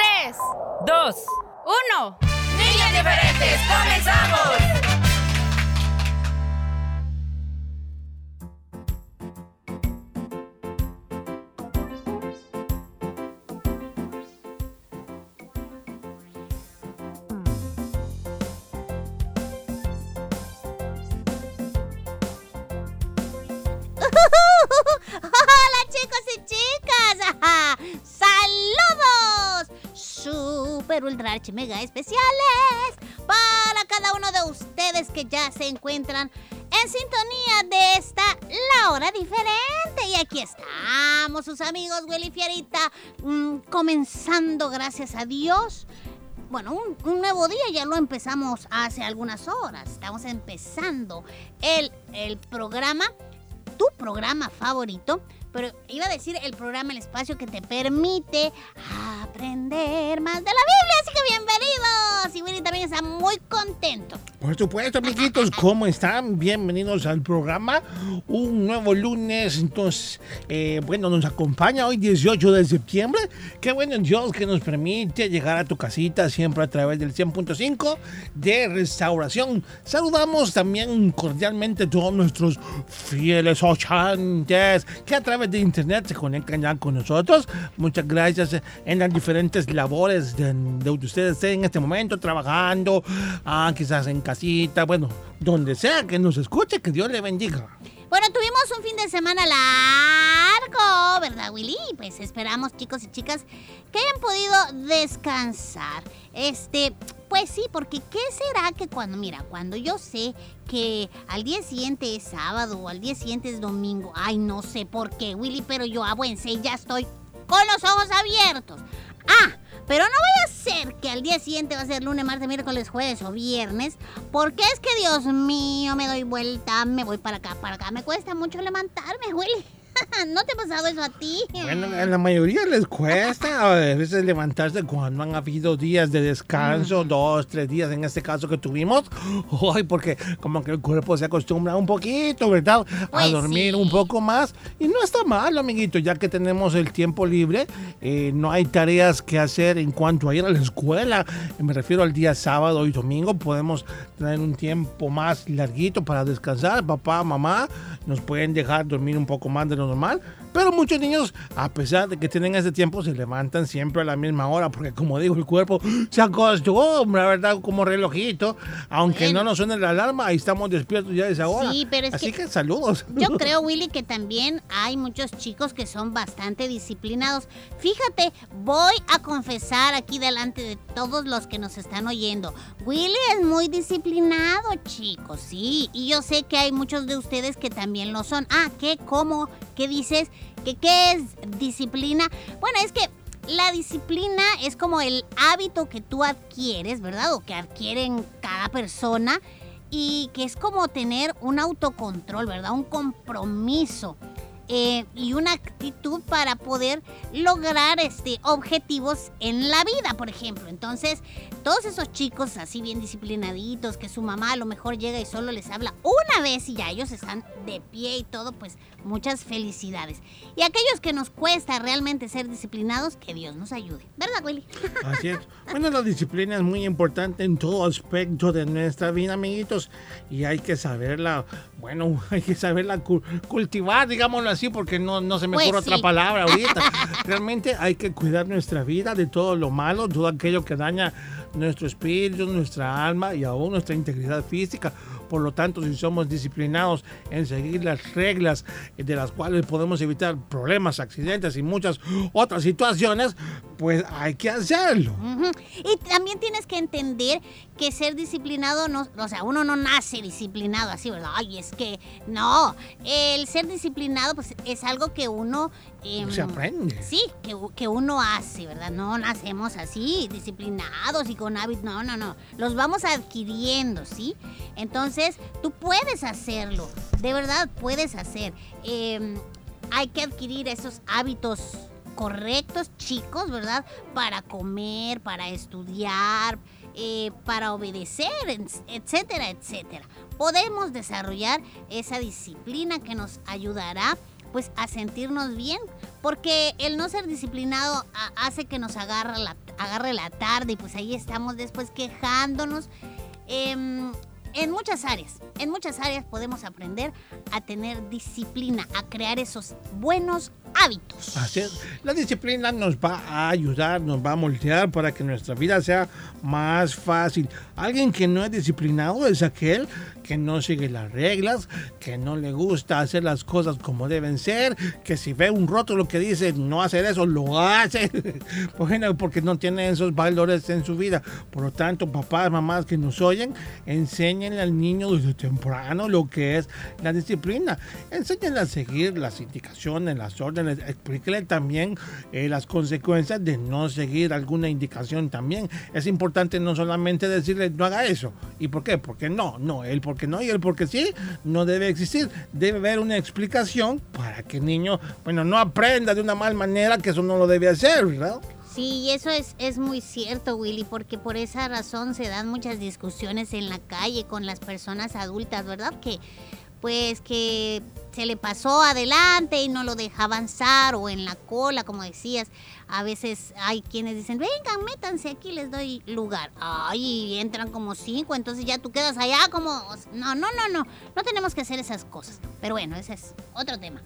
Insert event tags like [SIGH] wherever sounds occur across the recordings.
tres, dos, uno. niños diferentes, comenzamos. Super ultra archi mega especiales para cada uno de ustedes que ya se encuentran en sintonía de esta la hora diferente. Y aquí estamos, sus amigos Willy Fierita, mm, comenzando gracias a Dios. Bueno, un, un nuevo día ya lo empezamos hace algunas horas. Estamos empezando el, el programa tu programa favorito, pero iba a decir el programa El Espacio que te permite aprender más de la Biblia. Así que bienvenidos. Y Willy también está muy contento. Por supuesto, amiguitos, ¿cómo están? Bienvenidos al programa. Un nuevo lunes, entonces, eh, bueno, nos acompaña hoy 18 de septiembre. Qué bueno Dios que nos permite llegar a tu casita siempre a través del 100.5 de restauración. Saludamos también cordialmente a todos nuestros fieles ochantes que a través de internet se conectan ya con nosotros. Muchas gracias en las diferentes labores de, de ustedes en este momento trabajando, ah, quizás en casita, bueno, donde sea que nos escuche, que Dios le bendiga. Bueno, tuvimos un fin de semana largo, ¿verdad, Willy? Pues esperamos, chicos y chicas, que hayan podido descansar. Este, pues sí, porque ¿qué será que cuando, mira, cuando yo sé que al día siguiente es sábado o al día siguiente es domingo, ay, no sé por qué, Willy, pero yo a buen sé, ya estoy con los ojos abiertos. Ah, pero no vaya a ser que al día siguiente va a ser lunes, martes, miércoles, jueves o viernes, porque es que Dios mío, me doy vuelta, me voy para acá, para acá, me cuesta mucho levantarme, Willy. ¿No te ha pasado eso a ti? Bueno, a la mayoría les cuesta a veces levantarse cuando han habido días de descanso, dos, tres días en este caso que tuvimos. Ay, porque como que el cuerpo se acostumbra un poquito, ¿verdad? A Pues dormir un poco más. Y no está mal, amiguito, ya que tenemos el tiempo libre, eh, no hay tareas que hacer en cuanto a ir a la escuela. Me refiero al día sábado y domingo, podemos tener un tiempo más larguito para descansar. Papá, mamá, nos pueden dejar dormir un poco más de lo normal. Pero muchos niños, a pesar de que tienen ese tiempo, se levantan siempre a la misma hora, porque como digo, el cuerpo se acostumbra, ¿verdad? Como relojito. Aunque Bueno. no nos suene la alarma, ahí estamos despiertos ya a esa hora. Sí, pero es Así que- que, saludos. Yo [LAUGHS] creo, Willy, que también hay muchos chicos que son bastante disciplinados. Fíjate, voy a confesar aquí delante de todos los que nos están oyendo. Willy es muy disciplinado, chicos, sí. Y yo sé que hay muchos de ustedes que también lo son. Ah, ¿qué? ¿Cómo? ¿Qué dices? ¿Qué, qué es disciplina? Bueno, es que la disciplina es como el hábito que tú adquieres, ¿verdad? O que adquieren cada persona y que es como tener un autocontrol, ¿verdad? Un compromiso. Eh, y una actitud para poder lograr este, objetivos en la vida, por ejemplo. Entonces, todos esos chicos así bien disciplinaditos, que su mamá a lo mejor llega y solo les habla una vez y ya ellos están de pie y todo, pues muchas felicidades. Y aquellos que nos cuesta realmente ser disciplinados, que Dios nos ayude. ¿Verdad, Willy? Así es. [LAUGHS] Bueno, la disciplina es muy importante en todo aspecto de nuestra vida, amiguitos. Y hay que saberla, bueno, [LAUGHS] hay que saberla cu- cultivar, digámoslo así, porque no, no se me Pues ocurre otra palabra ahorita. [LAUGHS] Realmente hay que cuidar nuestra vida de todo lo malo, todo aquello que daña nuestro espíritu, nuestra alma y aún nuestra integridad física. Por lo tanto, si somos disciplinados en seguir las reglas de las cuales podemos evitar problemas, accidentes y muchas otras situaciones, pues hay que hacerlo. Y también tienes que entender que ser disciplinado no, o sea, uno no nace disciplinado así, ¿verdad? Ay, es que no, el ser disciplinado pues es algo que uno em, Se aprende. Sí, que, que uno hace, ¿verdad? No nacemos así, disciplinados y con hábitos, no, no, no, los vamos adquiriendo, ¿sí? Entonces, tú puedes hacerlo, de verdad puedes hacer. Em, hay que adquirir esos hábitos correctos, chicos, ¿verdad? Para comer, para estudiar, eh, para obedecer, etcétera, etcétera. Podemos desarrollar esa disciplina que nos ayudará pues a sentirnos bien, porque el no ser disciplinado hace que nos agarre la, agarre la tarde y pues ahí estamos después quejándonos. Em, en muchas áreas, en muchas áreas podemos aprender a tener disciplina, a crear esos buenos hábitos. La disciplina nos va a ayudar, nos va a moldear para que nuestra vida sea más fácil. Alguien que no es disciplinado es aquel que no sigue las reglas, que no le gusta hacer las cosas como deben ser, que si ve un rótulo que dice no hacer eso, lo hace. [LAUGHS] Bueno, porque no tiene esos valores en su vida. Por lo tanto, papás, mamás que nos oyen, enséñenle al niño desde temprano lo que es la disciplina. Enséñenle a seguir las indicaciones, las órdenes. Explíquenle también eh, las consecuencias de no seguir alguna indicación también. Es importante no solamente decirle no haga eso. ¿Y por qué? Porque no, no. El no y el porque sí no debe existir. Debe haber una explicación para que el niño, bueno, no aprenda de una mal manera que eso no lo debe hacer, ¿verdad? Sí, eso es, es muy cierto, Willy, porque por esa razón se dan muchas discusiones en la calle con las personas adultas, ¿verdad? Que pues que se le pasó adelante y no lo deja avanzar o en la cola, como decías. A veces hay quienes dicen, vengan, métanse aquí, les doy lugar. Ay, entran como cinco, entonces ya tú quedas allá como... No, no, no, no, no tenemos que hacer esas cosas. Pero bueno, ese es otro tema.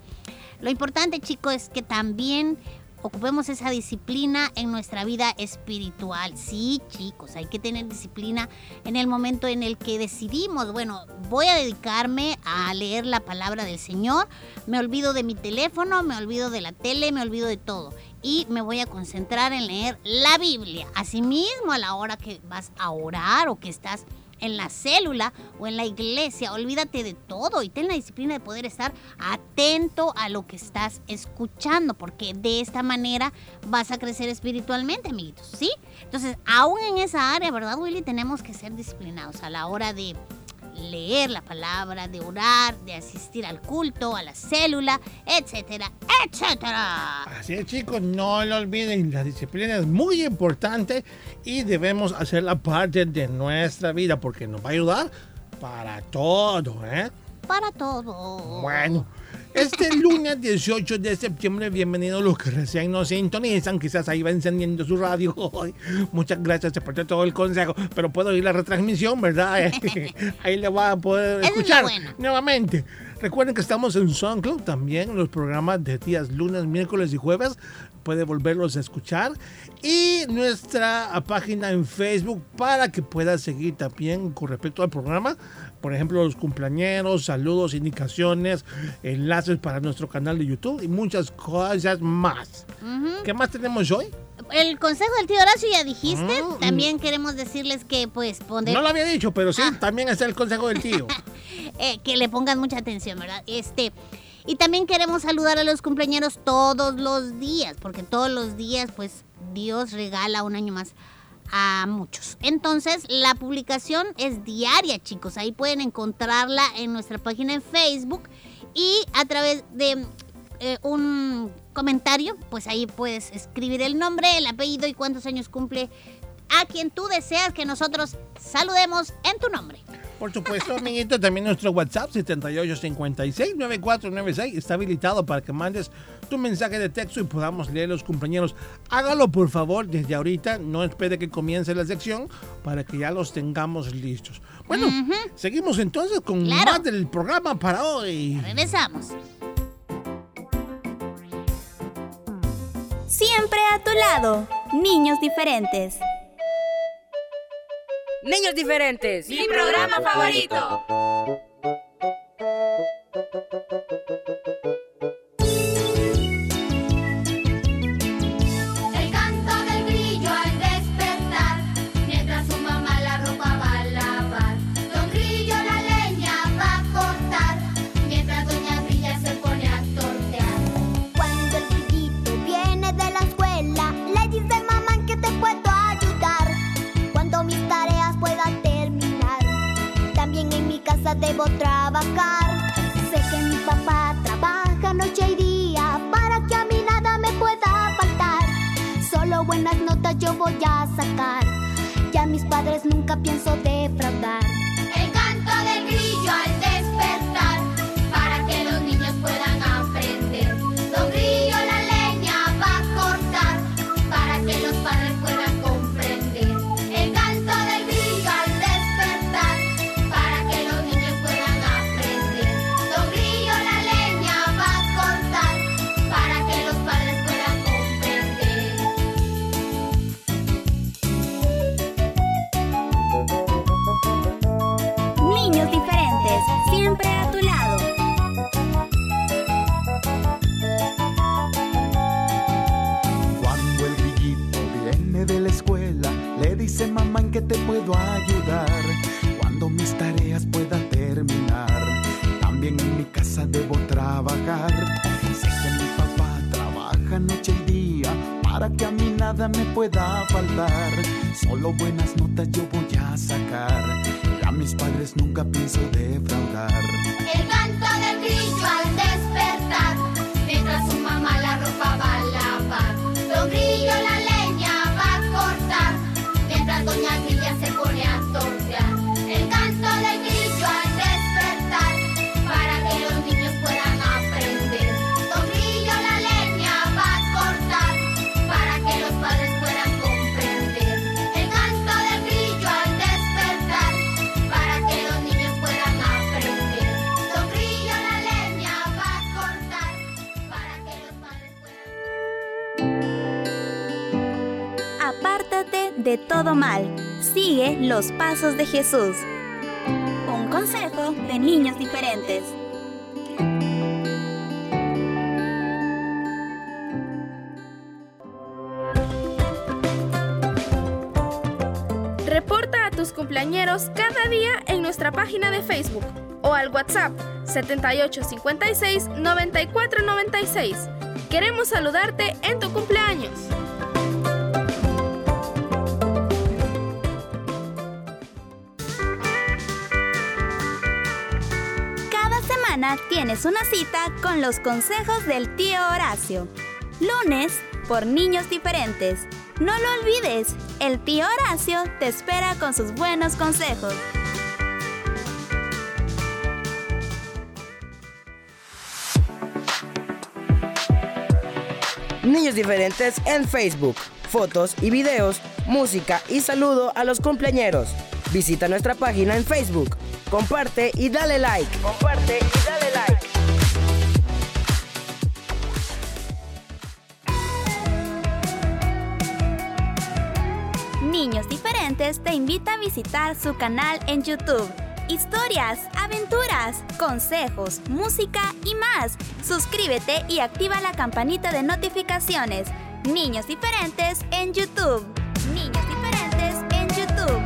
Lo importante, chicos, es que también ocupemos esa disciplina en nuestra vida espiritual. Sí, chicos, hay que tener disciplina en el momento en el que decidimos, bueno, voy a dedicarme a leer la palabra del Señor, me olvido de mi teléfono, me olvido de la tele, me olvido de todo. Y me voy a concentrar en leer la Biblia. Asimismo, a la hora que vas a orar o que estás en la célula o en la iglesia. Olvídate de todo y ten la disciplina de poder estar atento a lo que estás escuchando, porque de esta manera vas a crecer espiritualmente, amiguitos, ¿sí? Entonces, aún en esa área, ¿verdad, Willy? Tenemos que ser disciplinados a la hora de leer la palabra, de orar, de asistir al culto, a la célula, etcétera, etcétera. Así es, chicos, no lo olviden, la disciplina es muy importante y debemos hacerla parte de nuestra vida porque nos va a ayudar para todo, ¿eh? Para todo. Bueno, este lunes 18 de septiembre, bienvenidos los que recién nos sintonizan. Quizás ahí va encendiendo su radio. Ay, Muchas gracias, se perdió todo el consejo, pero puedo oír la retransmisión, ¿verdad? [LAUGHS] ahí le va a poder escuchar bueno. nuevamente. Recuerden que estamos en SoundCloud también, en los programas de días lunes, miércoles y jueves. Puede volverlos a escuchar. Y nuestra página en Facebook para que pueda seguir también con respecto al programa. Por ejemplo, los cumpleañeros, saludos, indicaciones, enlaces para nuestro canal de YouTube y muchas cosas más. ¿Qué más tenemos hoy? El consejo del tío Horacio ya dijiste. Mm. También queremos decirles que, pues, poner, No lo había dicho, pero sí, Ah. también está el consejo del tío. [LAUGHS] eh, que le pongan mucha atención, ¿verdad? Este. Y también queremos saludar a los cumpleaños todos los días, porque todos los días, pues, Dios regala un año más a muchos. Entonces, la publicación es diaria, chicos. Ahí pueden encontrarla en nuestra página en Facebook y a través de eh, un comentario, pues ahí puedes escribir el nombre, el apellido y cuántos años cumple a quien tú deseas que nosotros saludemos en tu nombre. Por supuesto, [LAUGHS] amiguito, también nuestro WhatsApp 7856-9496 está habilitado para que mandes tu mensaje de texto y podamos leer los compañeros. Hágalo por favor desde ahorita, no espere que comience la sección para que ya los tengamos listos. Bueno, seguimos entonces con Claro. más del programa para hoy. Regresamos. Siempre a tu lado. Niños diferentes. Niños diferentes. Mi programa favorito. Voy a sacar. Ya mis padres nunca pienso defraudar. De todo mal. Sigue los pasos de Jesús. Un consejo de niños diferentes. Reporta a tus cumpleañeros cada día en nuestra página de Facebook o al WhatsApp 7856 9496. Queremos saludarte en tu cumpleaños. Una cita con los consejos del tío Horacio. Lunes por niños diferentes. No lo olvides, el tío Horacio te espera con sus buenos consejos. Niños diferentes en Facebook. Fotos y videos, música y saludo a los cumpleañeros. Visita nuestra página en Facebook. Comparte y dale like. Comparte y dale like. Niños Diferentes te invita a visitar su canal en YouTube. Historias, aventuras, consejos, música y más. Suscríbete y activa la campanita de notificaciones. Niños Diferentes en YouTube. Niños Diferentes en YouTube.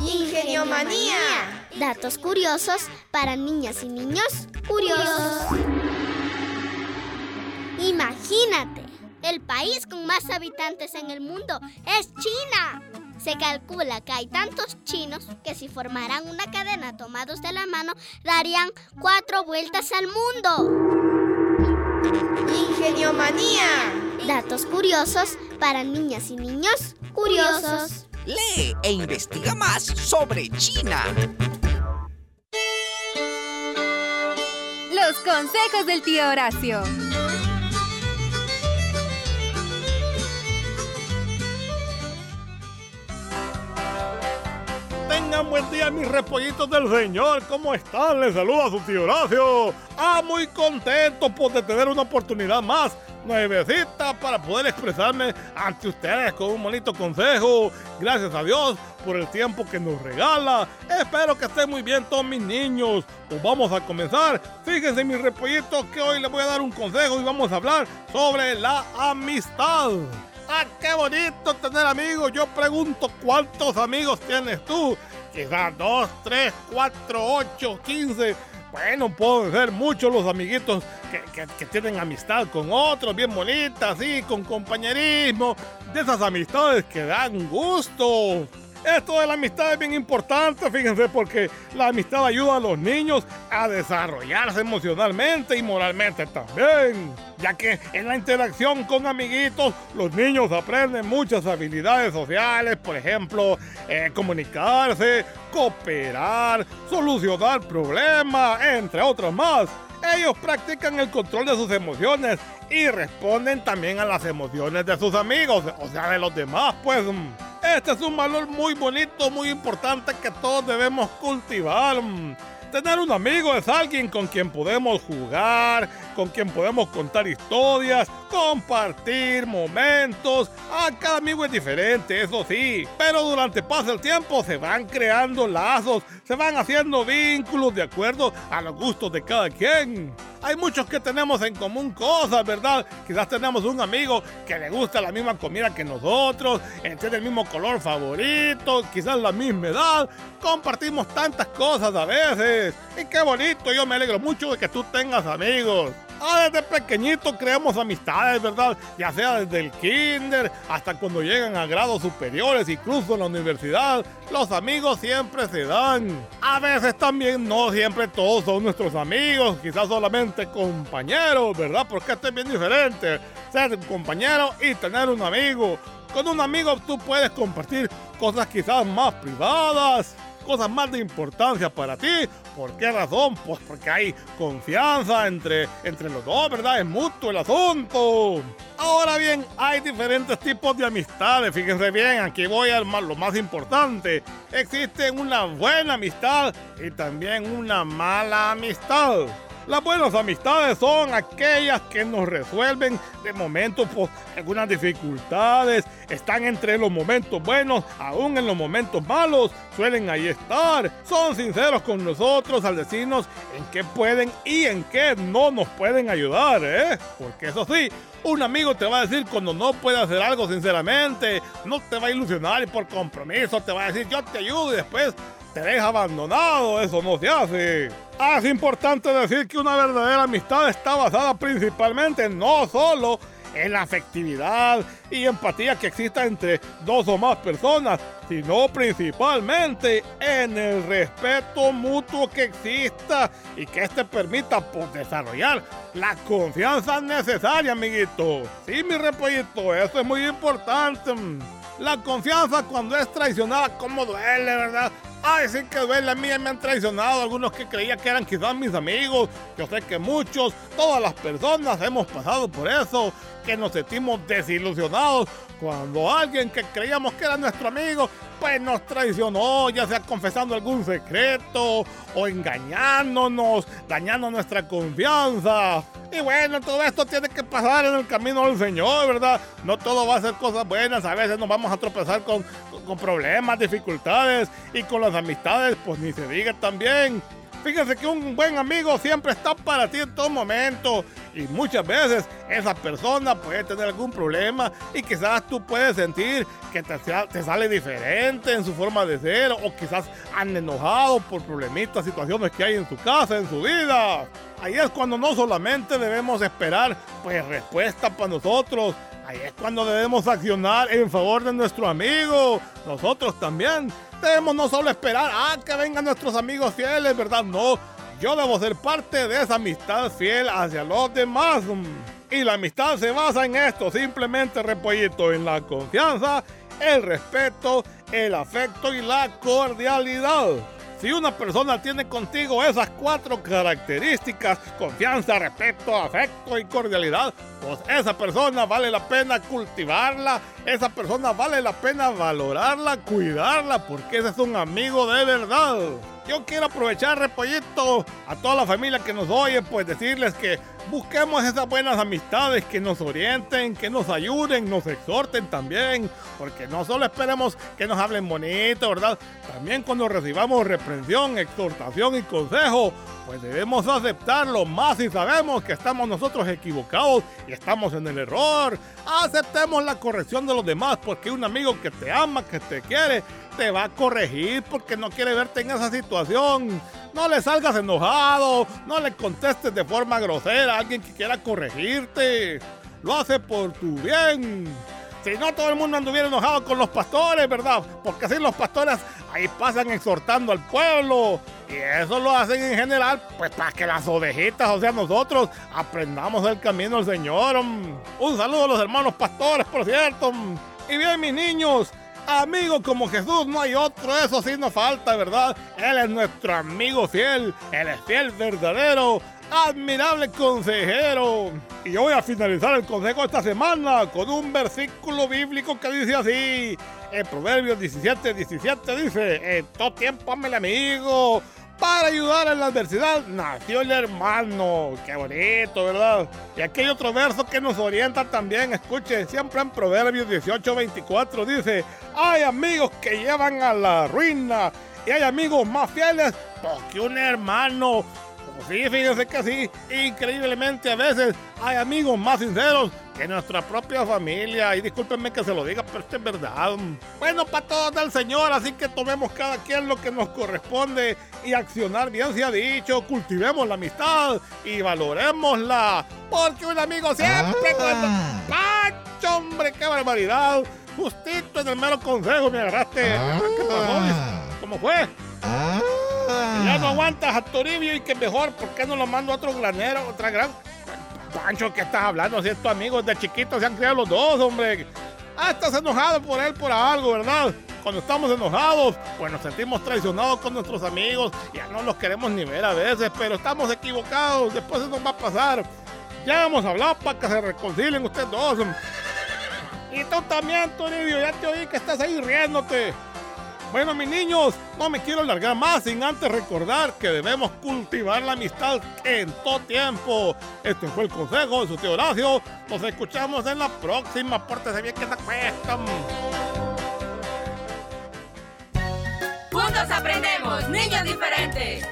Ingeniomanía. Datos curiosos para niñas y niños curiosos. Imagínate, el país con más habitantes en el mundo es China. Se calcula que hay tantos chinos que si formaran una cadena tomados de la mano darían cuatro vueltas al mundo. Ingeniomanía. Datos curiosos para niñas y niños curiosos. Lee e investiga más sobre China. Los consejos del tío Horacio. Tengan buen día mis repollitos del Señor. ¿Cómo están? Les saluda su tío Horacio. Ah, muy contento por de tener una oportunidad más nuevecita para poder expresarme ante ustedes con un bonito consejo. Gracias a Dios por el tiempo que nos regala. Espero que estén muy bien todos mis niños. Pues vamos a comenzar. Fíjense mis repollitos que hoy les voy a dar un consejo y vamos a hablar sobre la amistad. ¡Ah, qué bonito tener amigos! Yo pregunto, ¿cuántos amigos tienes tú? Quizás dos, tres, cuatro, ocho, quince. Bueno, pueden ser muchos los amiguitos que, que- que tienen amistad con otros, bien bonitas, sí, con compañerismo. De esas amistades que dan gusto. Esto de la amistad es bien importante, fíjense, porque la amistad ayuda a los niños a desarrollarse emocionalmente y moralmente también. Ya que en la interacción con amiguitos, los niños aprenden muchas habilidades sociales, por ejemplo, eh, comunicarse, cooperar, solucionar problemas, entre otros más. Ellos practican el control de sus emociones y responden también a las emociones de sus amigos, o sea, de los demás, pues. Este es un valor muy bonito, muy importante que todos debemos cultivar. Tener un amigo es alguien con quien podemos jugar, con quien podemos contar historias, compartir momentos. Ah, cada amigo es diferente, eso sí. Pero durante pasa el tiempo se van creando lazos, se van haciendo vínculos de acuerdo a los gustos de cada quien. Hay muchos que tenemos en común cosas, ¿verdad? Quizás tenemos un amigo que le gusta la misma comida que nosotros, eh, tiene el mismo color favorito, quizás la misma edad. Compartimos tantas cosas a veces. Y qué bonito, yo me alegro mucho de que tú tengas amigos. Ah, desde pequeñito creamos amistades, ¿verdad? Ya sea desde el kinder hasta cuando llegan a grados superiores, incluso en la universidad. Los amigos siempre se dan. A veces también no siempre todos son nuestros amigos, quizás solamente compañeros, ¿verdad? Porque esto es bien diferente. Ser un compañero y tener un amigo. Con un amigo tú puedes compartir cosas quizás más privadas, cosas más de importancia para ti. ¿Por qué razón? Pues porque hay confianza entre, entre los dos, ¿verdad? Es mutuo el asunto. Ahora bien, hay diferentes tipos de amistades. Fíjense bien, aquí voy a lo más importante. Existe una buena amistad y también una mala amistad. Las buenas amistades son aquellas que nos resuelven de momentos, pues, algunas dificultades, están entre los momentos buenos, aún en los momentos malos, suelen ahí estar, son sinceros con nosotros al decirnos en qué pueden y en qué no nos pueden ayudar, ¿eh? Porque eso sí, un amigo te va a decir cuando no puede hacer algo sinceramente, no te va a ilusionar y por compromiso te va a decir yo te ayudo y después te deja abandonado, eso no se hace. Ah, es importante decir que una verdadera amistad está basada principalmente no solo en la afectividad y empatía que exista entre dos o más personas, sino principalmente en el respeto mutuo que exista y que este permita pues, desarrollar la confianza necesaria, amiguito. Sí, mi repollito, eso es muy importante. La confianza cuando es traicionada, ¿cómo duele, verdad? Ay, sí que duele, a mí me han traicionado algunos que creía que eran quizás mis amigos. Yo sé que muchos, todas las personas hemos pasado por eso, que nos sentimos desilusionados cuando alguien que creíamos que era nuestro amigo, pues nos traicionó, ya sea confesando algún secreto o engañándonos, dañando nuestra confianza. Y bueno, todo esto tiene que pasar en el camino del Señor, ¿verdad? No todo va a ser cosas buenas, a veces nos vamos a tropezar con, con- problemas, dificultades y con las amistades, pues ni se diga también. Fíjense que un buen amigo siempre está para ti en todo momento y muchas veces esa persona puede tener algún problema y quizás tú puedes sentir que te, te sale diferente en su forma de ser o quizás han enojado por problemitas, situaciones que hay en su casa, en su vida. Ahí es cuando no solamente debemos esperar pues respuesta para nosotros, ahí es cuando debemos accionar en favor de nuestro amigo. Nosotros también debemos no solo esperar a que vengan nuestros amigos fieles, ¿verdad? No, yo debo ser parte de esa amistad fiel hacia los demás. Y la amistad se basa en esto, simplemente repollito, en la confianza, el respeto, el afecto y la cordialidad. Si una persona tiene contigo esas cuatro características, confianza, respeto, afecto y cordialidad, pues esa persona vale la pena cultivarla, esa persona vale la pena valorarla, cuidarla, porque ese es un amigo de verdad. Yo quiero aprovechar, Repollito, a toda la familia que nos oye, pues decirles que busquemos esas buenas amistades que nos orienten, que nos ayuden, nos exhorten también, porque no solo esperemos que nos hablen bonito, ¿verdad? También cuando recibamos reprensión, exhortación y consejo, pues debemos aceptarlo más si sabemos que estamos nosotros equivocados y estamos en el error. Aceptemos la corrección de los demás, porque un amigo que te ama, que te quiere, te va a corregir porque no quiere verte en esa situación. No le salgas enojado, no le contestes de forma grosera a alguien que quiera corregirte. Lo hace por tu bien. Si no, todo el mundo anduviera enojado con los pastores, ¿verdad? Porque así los pastores ahí pasan exhortando al pueblo. Y eso lo hacen en general, pues para que las ovejitas, o sea, nosotros, aprendamos el camino del Señor. Un saludo a los hermanos pastores, por cierto. Y bien, mis niños, Amigos como Jesús no hay otro, eso sí nos falta, ¿verdad? Él es nuestro amigo fiel, él es fiel verdadero, admirable consejero. Y voy a finalizar el consejo esta semana con un versículo bíblico que dice así. En Proverbios 17, 17 dice, en todo tiempo el amigo, para ayudar en la adversidad nació el hermano. Qué bonito, ¿verdad? Y aquí hay otro verso que nos orienta también. Escuche, siempre en Proverbios 18, 24 dice, hay amigos que llevan a la ruina y hay amigos más fieles que un hermano. Sí, fíjense que sí, increíblemente a veces hay amigos más sinceros que nuestra propia familia. Y discúlpenme que se lo diga, pero esto es verdad. Bueno, para todos del Señor, así que tomemos cada quien lo que nos corresponde y accionar bien se ha dicho. Cultivemos la amistad y valoremosla. Porque un amigo siempre ah. ¡Pacho, hombre! ¡Qué barbaridad! Justito en el mero consejo me agarraste. Ah. ¿Cómo fue? Ah. Ya no aguantas a Toribio y que mejor, ¿por qué no lo mando a otro granero, otra gran? Pancho, ¿qué estás hablando? Si es tu amigo desde chiquito se han criado los dos, hombre. Ah, estás enojado por él por algo, ¿verdad? Cuando estamos enojados, pues nos sentimos traicionados con nuestros amigos. Ya no los queremos ni ver a veces, pero estamos equivocados. Después eso va a pasar. Ya hemos hablado para que se reconcilien ustedes dos. Y tú también, Toribio, ya te oí que estás ahí riéndote. Bueno, mis niños, no me quiero alargar más sin antes recordar que debemos cultivar la amistad en todo tiempo. Este fue el consejo de su tío Horacio. Nos escuchamos en la próxima. Pórtese bien que se acuestan. Juntos aprendemos, niños diferentes.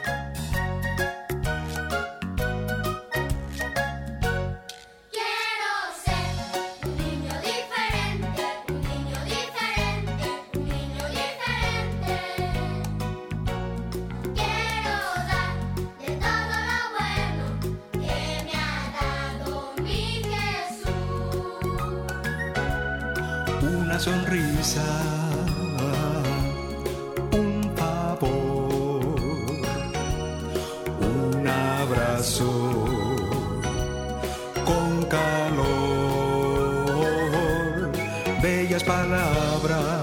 Un favor, un abrazo con calor, bellas palabras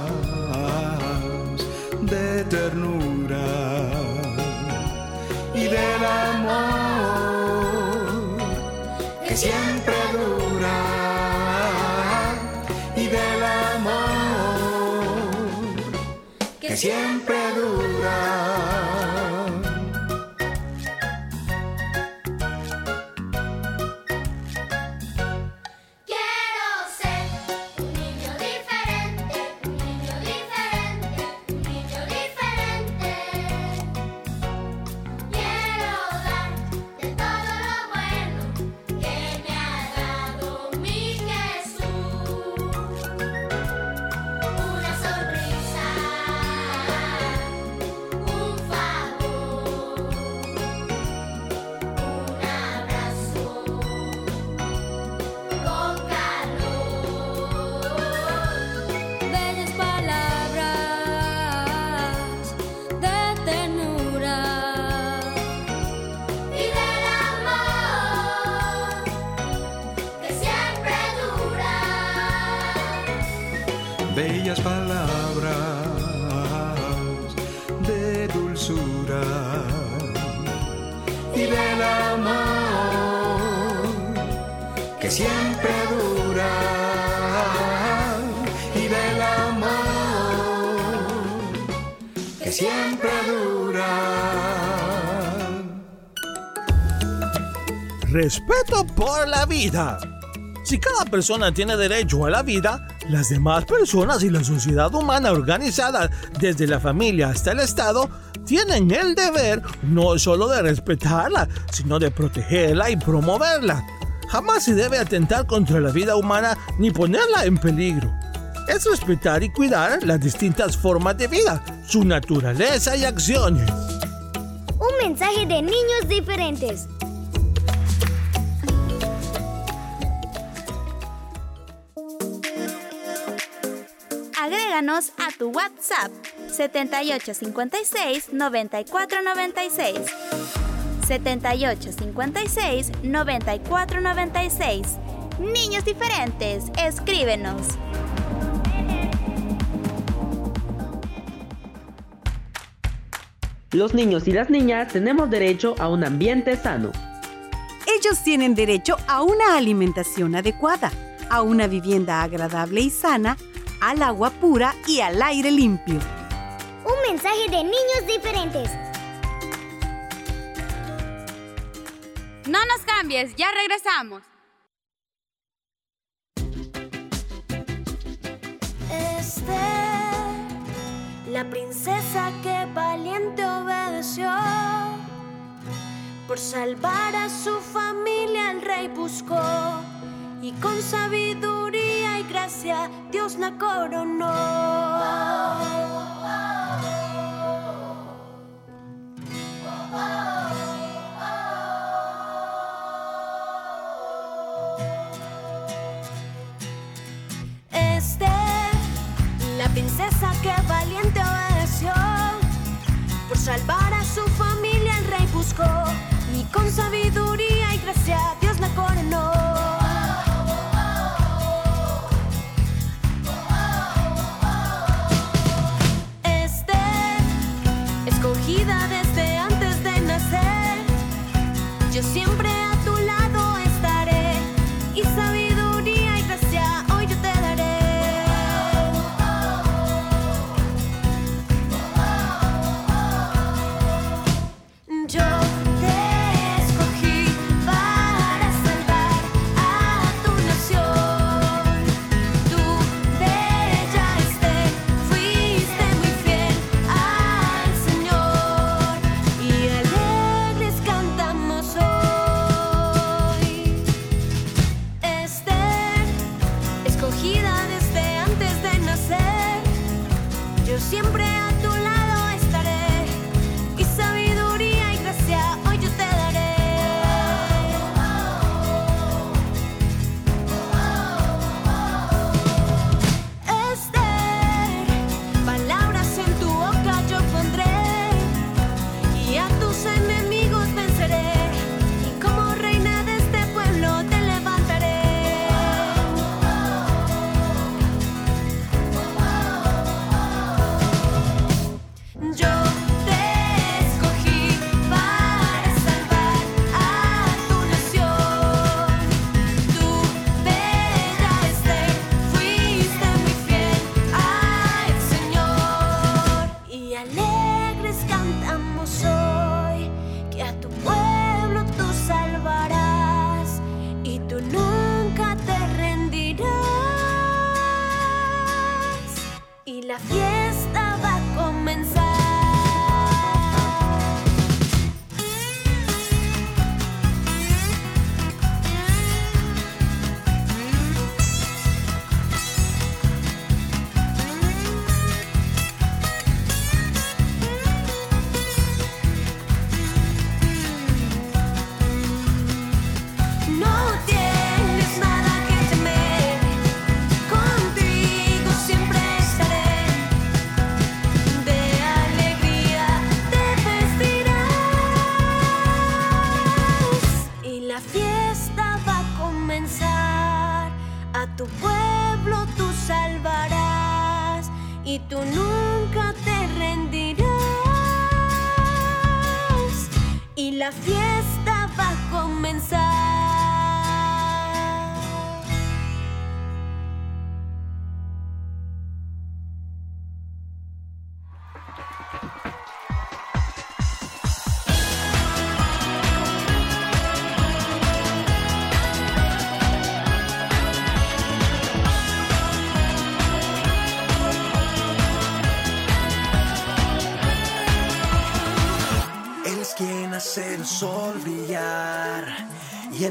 vida. Si cada persona tiene derecho a la vida, las demás personas y la sociedad humana organizada, desde la familia hasta el Estado, tienen el deber no solo de respetarla, sino de protegerla y promoverla. Jamás se debe atentar contra la vida humana ni ponerla en peligro. Es respetar y cuidar las distintas formas de vida, su naturaleza y acciones. Un mensaje de niños diferentes. A tu WhatsApp 7856 9496. 7856 9496. Niños diferentes, escríbenos. Los niños y las niñas tenemos derecho a un ambiente sano. Ellos tienen derecho a una alimentación adecuada, a una vivienda agradable y sana, al agua pura y al aire limpio. Un mensaje de niños diferentes. No nos cambies, ya regresamos. Esther, la princesa que valiente obedeció. Por salvar a su familia el rey buscó y con sabiduría y gracia Dios la coronó. Esther, la princesa que valiente obedeció, por salvar a su familia el rey buscó y con sabiduría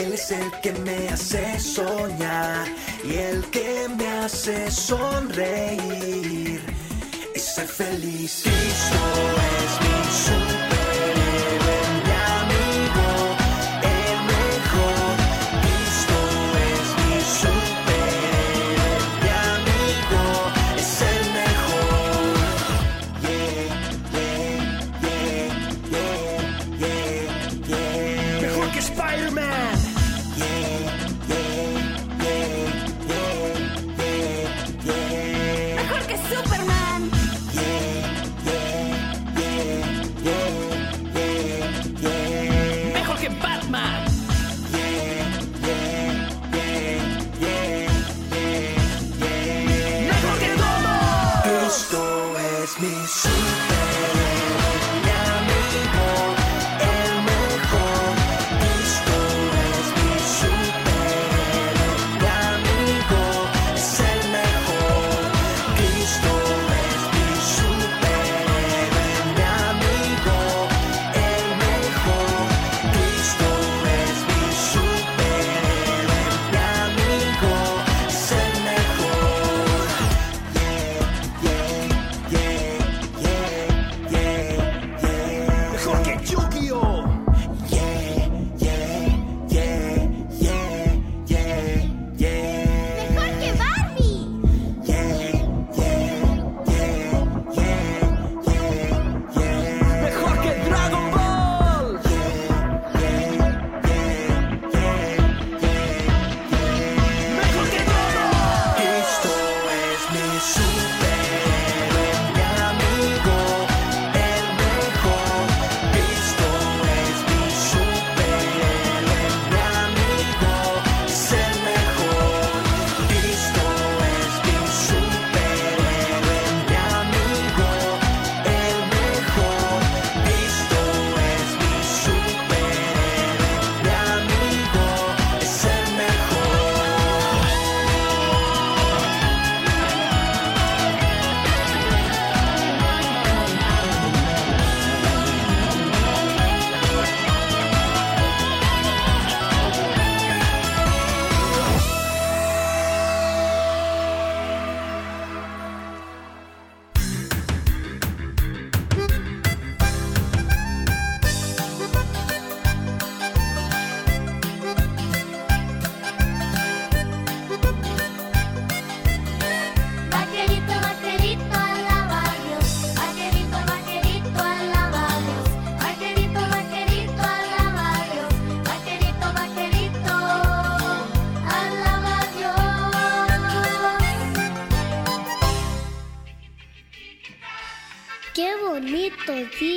él es el que me hace soñar y el que me hace sonreír y ser feliz.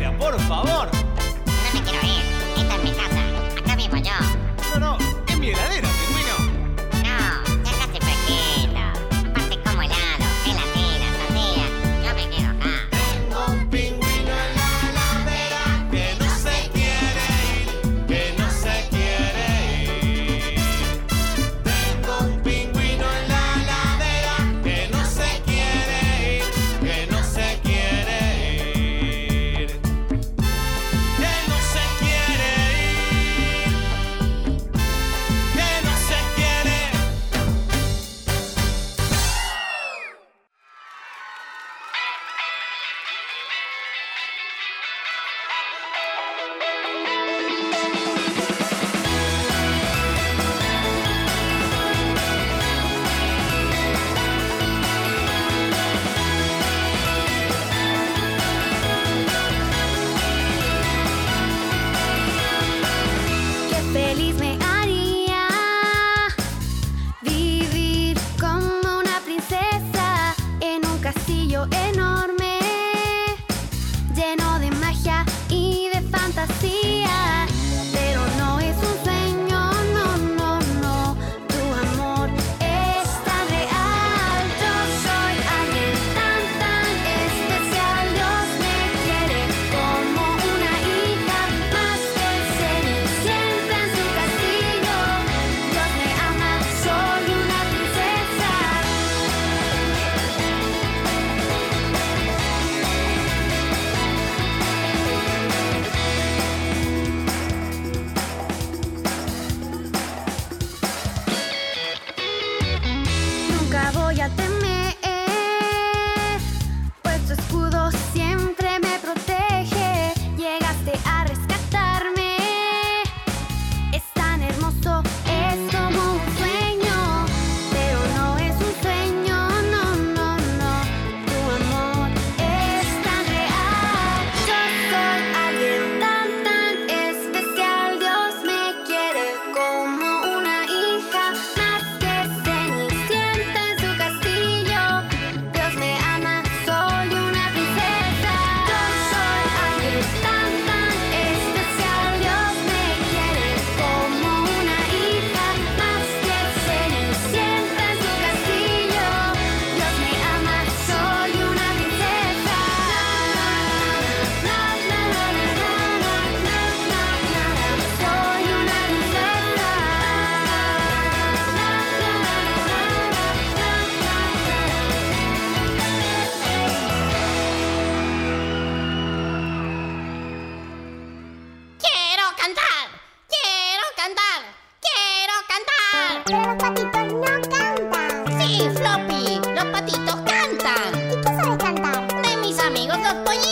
por favor. No me quiero ir. Esta es mi casa. Acá vivo yo. No, no, es mi heladera. あ、かっこ。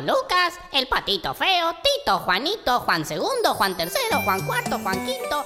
Lucas, el Patito Feo, Tito, Juanito, Juan Segundo, Juan Tercero, Juan Cuarto, Juan Quinto.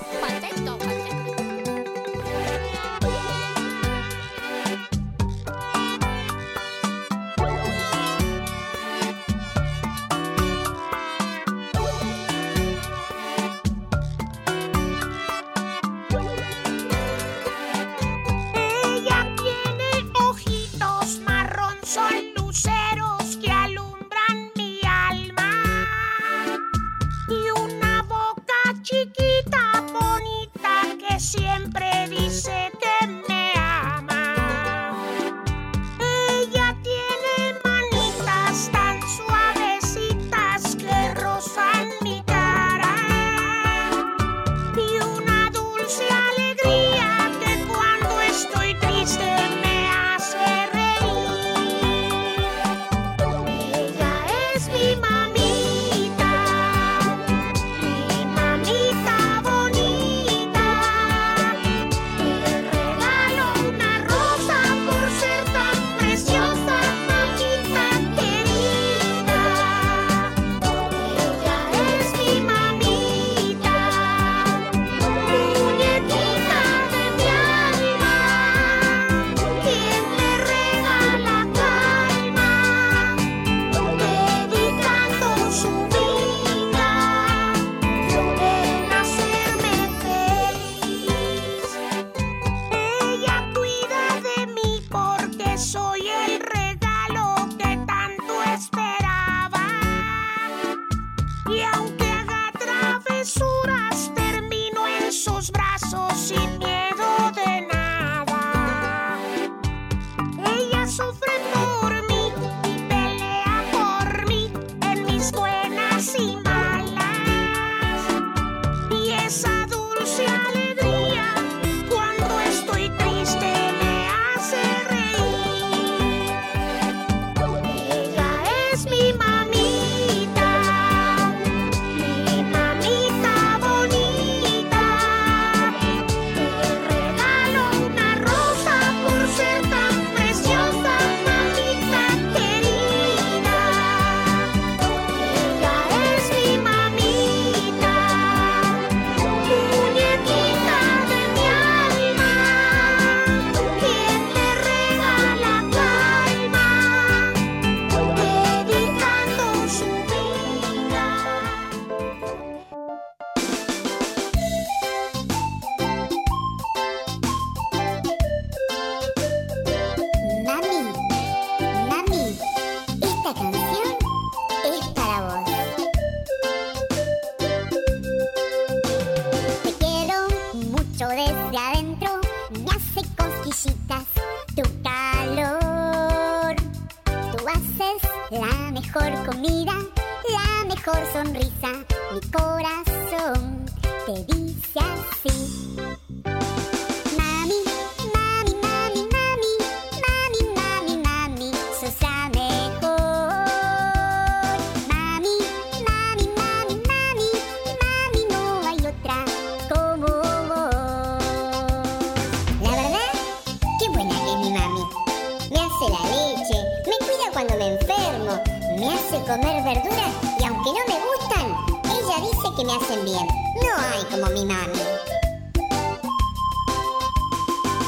me hace comer verduras y aunque no me gustan, ella dice que me hacen bien. No hay como mi mami.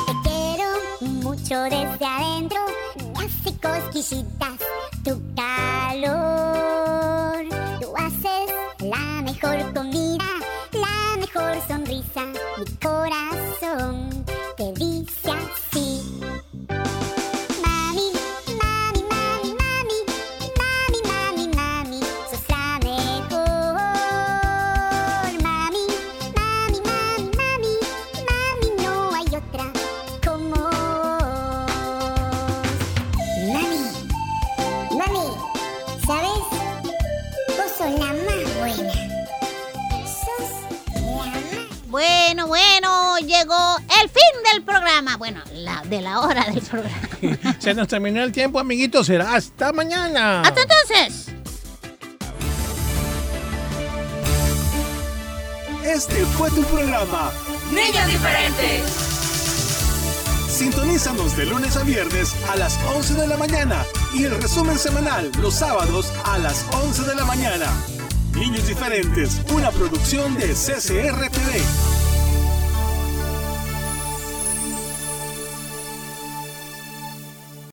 Te quiero mucho desde adentro, me hace cosquillitas. [LAUGHS] Se nos terminó el tiempo, amiguitos. Será hasta mañana. Hasta entonces. Este fue tu programa. Niños diferentes. Sintonízanos de lunes a viernes a las 11 de la mañana y el resumen semanal los sábados a las 11 de la mañana. Niños Diferentes, una producción de CCRTV.